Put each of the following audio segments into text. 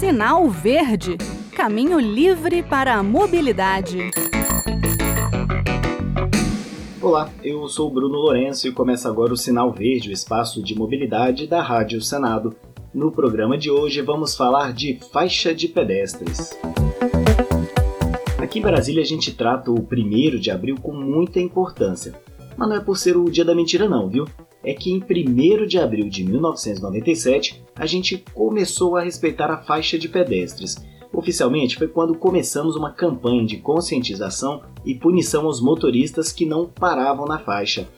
Sinal Verde Caminho livre para a mobilidade. Olá, eu sou Bruno Lourenço e começa agora o Sinal Verde, o espaço de mobilidade da Rádio Senado. No programa de hoje vamos falar de faixa de pedestres. Aqui em Brasília a gente trata o 1 de abril com muita importância. Mas não é por ser o dia da mentira não, viu? É que em 1 de abril de 1997 a gente começou a respeitar a faixa de pedestres. Oficialmente foi quando começamos uma campanha de conscientização e punição aos motoristas que não paravam na faixa.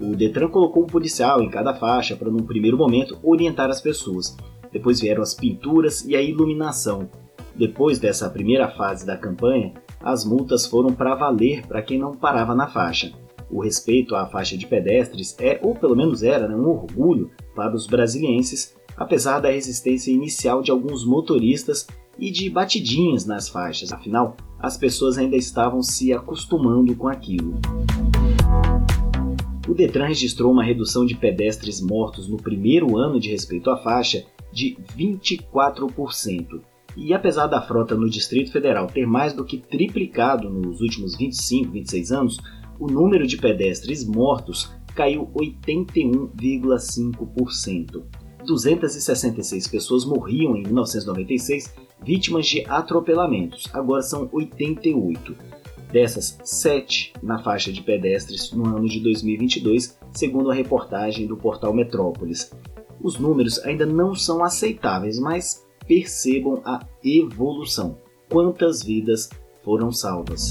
O Detran colocou um policial em cada faixa para, num primeiro momento, orientar as pessoas. Depois vieram as pinturas e a iluminação. Depois dessa primeira fase da campanha, as multas foram para valer para quem não parava na faixa. O respeito à faixa de pedestres é, ou pelo menos era, né, um orgulho para os brasilienses, apesar da resistência inicial de alguns motoristas e de batidinhas nas faixas, afinal, as pessoas ainda estavam se acostumando com aquilo. O Detran registrou uma redução de pedestres mortos no primeiro ano de respeito à faixa de 24%. E apesar da frota no Distrito Federal ter mais do que triplicado nos últimos 25, 26 anos, o número de pedestres mortos caiu 81,5%. 266 pessoas morriam em 1996 vítimas de atropelamentos, agora são 88. Dessas, 7 na faixa de pedestres no ano de 2022, segundo a reportagem do portal Metrópolis. Os números ainda não são aceitáveis, mas percebam a evolução. Quantas vidas foram salvas?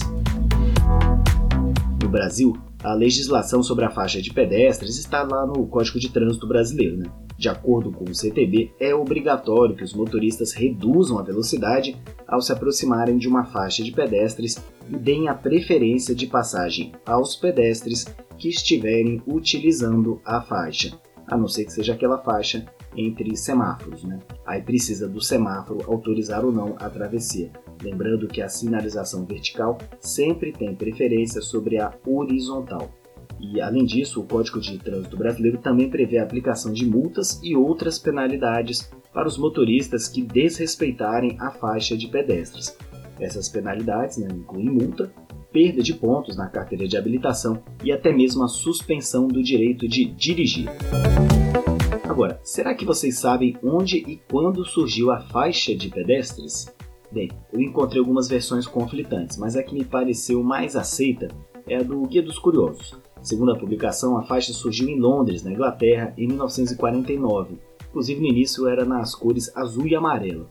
Brasil, a legislação sobre a faixa de pedestres está lá no Código de Trânsito Brasileiro. Né? De acordo com o CTB, é obrigatório que os motoristas reduzam a velocidade ao se aproximarem de uma faixa de pedestres e deem a preferência de passagem aos pedestres que estiverem utilizando a faixa, a não ser que seja aquela faixa entre semáforos. Né? Aí precisa do semáforo autorizar ou não a travessia. Lembrando que a sinalização vertical sempre tem preferência sobre a horizontal. E, além disso, o Código de Trânsito Brasileiro também prevê a aplicação de multas e outras penalidades para os motoristas que desrespeitarem a faixa de pedestres. Essas penalidades né, incluem multa, perda de pontos na carteira de habilitação e até mesmo a suspensão do direito de dirigir. Agora, será que vocês sabem onde e quando surgiu a faixa de pedestres? Bem, eu encontrei algumas versões conflitantes, mas a que me pareceu mais aceita é a do Guia dos Curiosos. Segundo a publicação, a faixa surgiu em Londres, na Inglaterra, em 1949. Inclusive no início era nas cores azul e amarelo.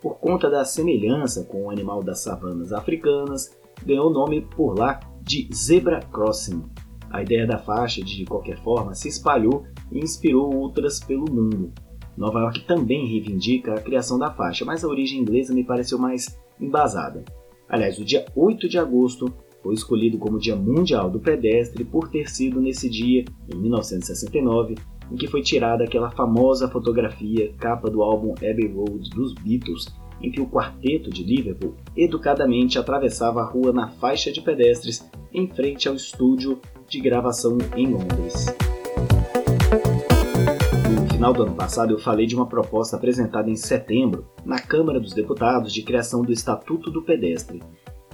Por conta da semelhança com o animal das savanas africanas, ganhou o nome por lá de Zebra Crossing. A ideia da faixa, de qualquer forma, se espalhou e inspirou outras pelo mundo. Nova York também reivindica a criação da faixa, mas a origem inglesa me pareceu mais embasada. Aliás, o dia 8 de agosto foi escolhido como Dia Mundial do Pedestre por ter sido nesse dia, em 1969, em que foi tirada aquela famosa fotografia capa do álbum Abbey Road dos Beatles, em que o quarteto de Liverpool educadamente atravessava a rua na faixa de pedestres em frente ao estúdio de gravação em Londres final do ano passado eu falei de uma proposta apresentada em setembro na Câmara dos Deputados de criação do Estatuto do Pedestre.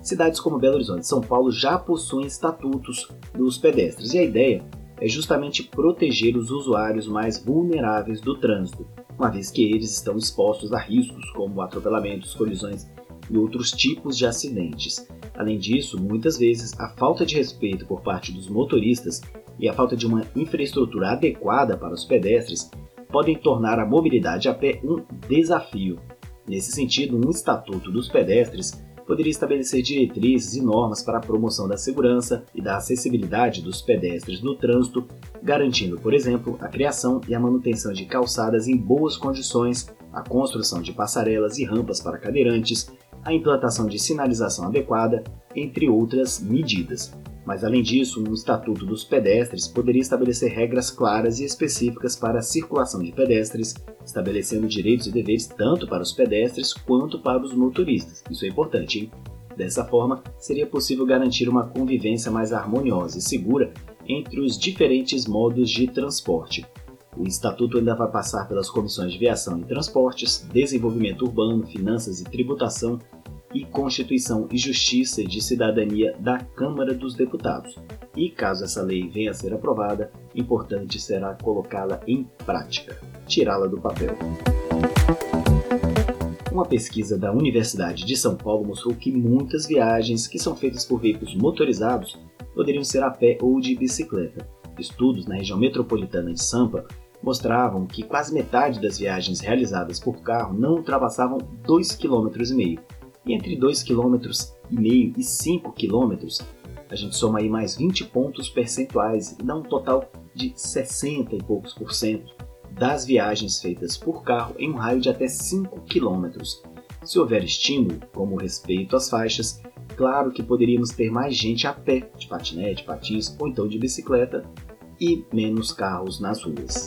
Cidades como Belo Horizonte e São Paulo já possuem estatutos dos pedestres e a ideia é justamente proteger os usuários mais vulneráveis do trânsito, uma vez que eles estão expostos a riscos como atropelamentos, colisões e outros tipos de acidentes. Além disso, muitas vezes a falta de respeito por parte dos motoristas e a falta de uma infraestrutura adequada para os pedestres podem tornar a mobilidade a pé um desafio. Nesse sentido, um estatuto dos pedestres poderia estabelecer diretrizes e normas para a promoção da segurança e da acessibilidade dos pedestres no trânsito, garantindo, por exemplo, a criação e a manutenção de calçadas em boas condições, a construção de passarelas e rampas para cadeirantes, a implantação de sinalização adequada, entre outras medidas. Mas, além disso, um Estatuto dos Pedestres poderia estabelecer regras claras e específicas para a circulação de pedestres, estabelecendo direitos e deveres tanto para os pedestres quanto para os motoristas. Isso é importante, hein? Dessa forma, seria possível garantir uma convivência mais harmoniosa e segura entre os diferentes modos de transporte. O Estatuto ainda vai passar pelas comissões de Viação e Transportes, Desenvolvimento Urbano, Finanças e Tributação e Constituição e Justiça de Cidadania da Câmara dos Deputados. E caso essa lei venha a ser aprovada, importante será colocá-la em prática, tirá-la do papel. Uma pesquisa da Universidade de São Paulo mostrou que muitas viagens que são feitas por veículos motorizados poderiam ser a pé ou de bicicleta. Estudos na região metropolitana de Sampa mostravam que quase metade das viagens realizadas por carro não ultrapassavam 2,5 km. E entre 2,5 km e 5 km, a gente soma aí mais 20 pontos percentuais e dá um total de 60 e poucos por cento das viagens feitas por carro em um raio de até 5 km. Se houver estímulo, como respeito às faixas, claro que poderíamos ter mais gente a pé, de patinete, patins ou então de bicicleta, e menos carros nas ruas.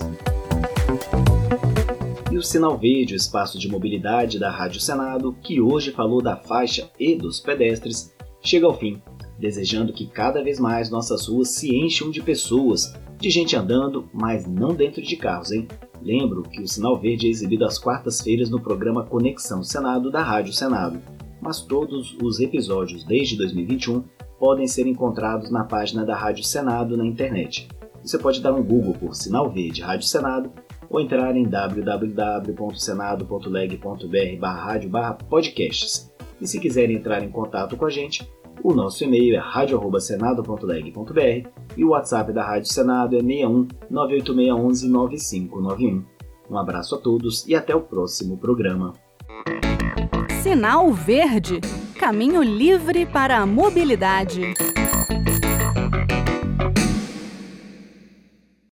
O sinal verde, o espaço de mobilidade da Rádio Senado, que hoje falou da faixa e dos pedestres, chega ao fim, desejando que cada vez mais nossas ruas se encham de pessoas, de gente andando, mas não dentro de carros, hein? Lembro que o sinal verde é exibido às quartas-feiras no programa Conexão Senado da Rádio Senado, mas todos os episódios desde 2021 podem ser encontrados na página da Rádio Senado na internet. Você pode dar um Google por Sinal Verde Rádio Senado ou entrar em www.senado.leg.br/radio/podcasts. E se quiserem entrar em contato com a gente, o nosso e-mail é radio@senado.leg.br e o WhatsApp da Rádio Senado é 61 98611 9591. Um abraço a todos e até o próximo programa. Sinal Verde Caminho livre para a mobilidade.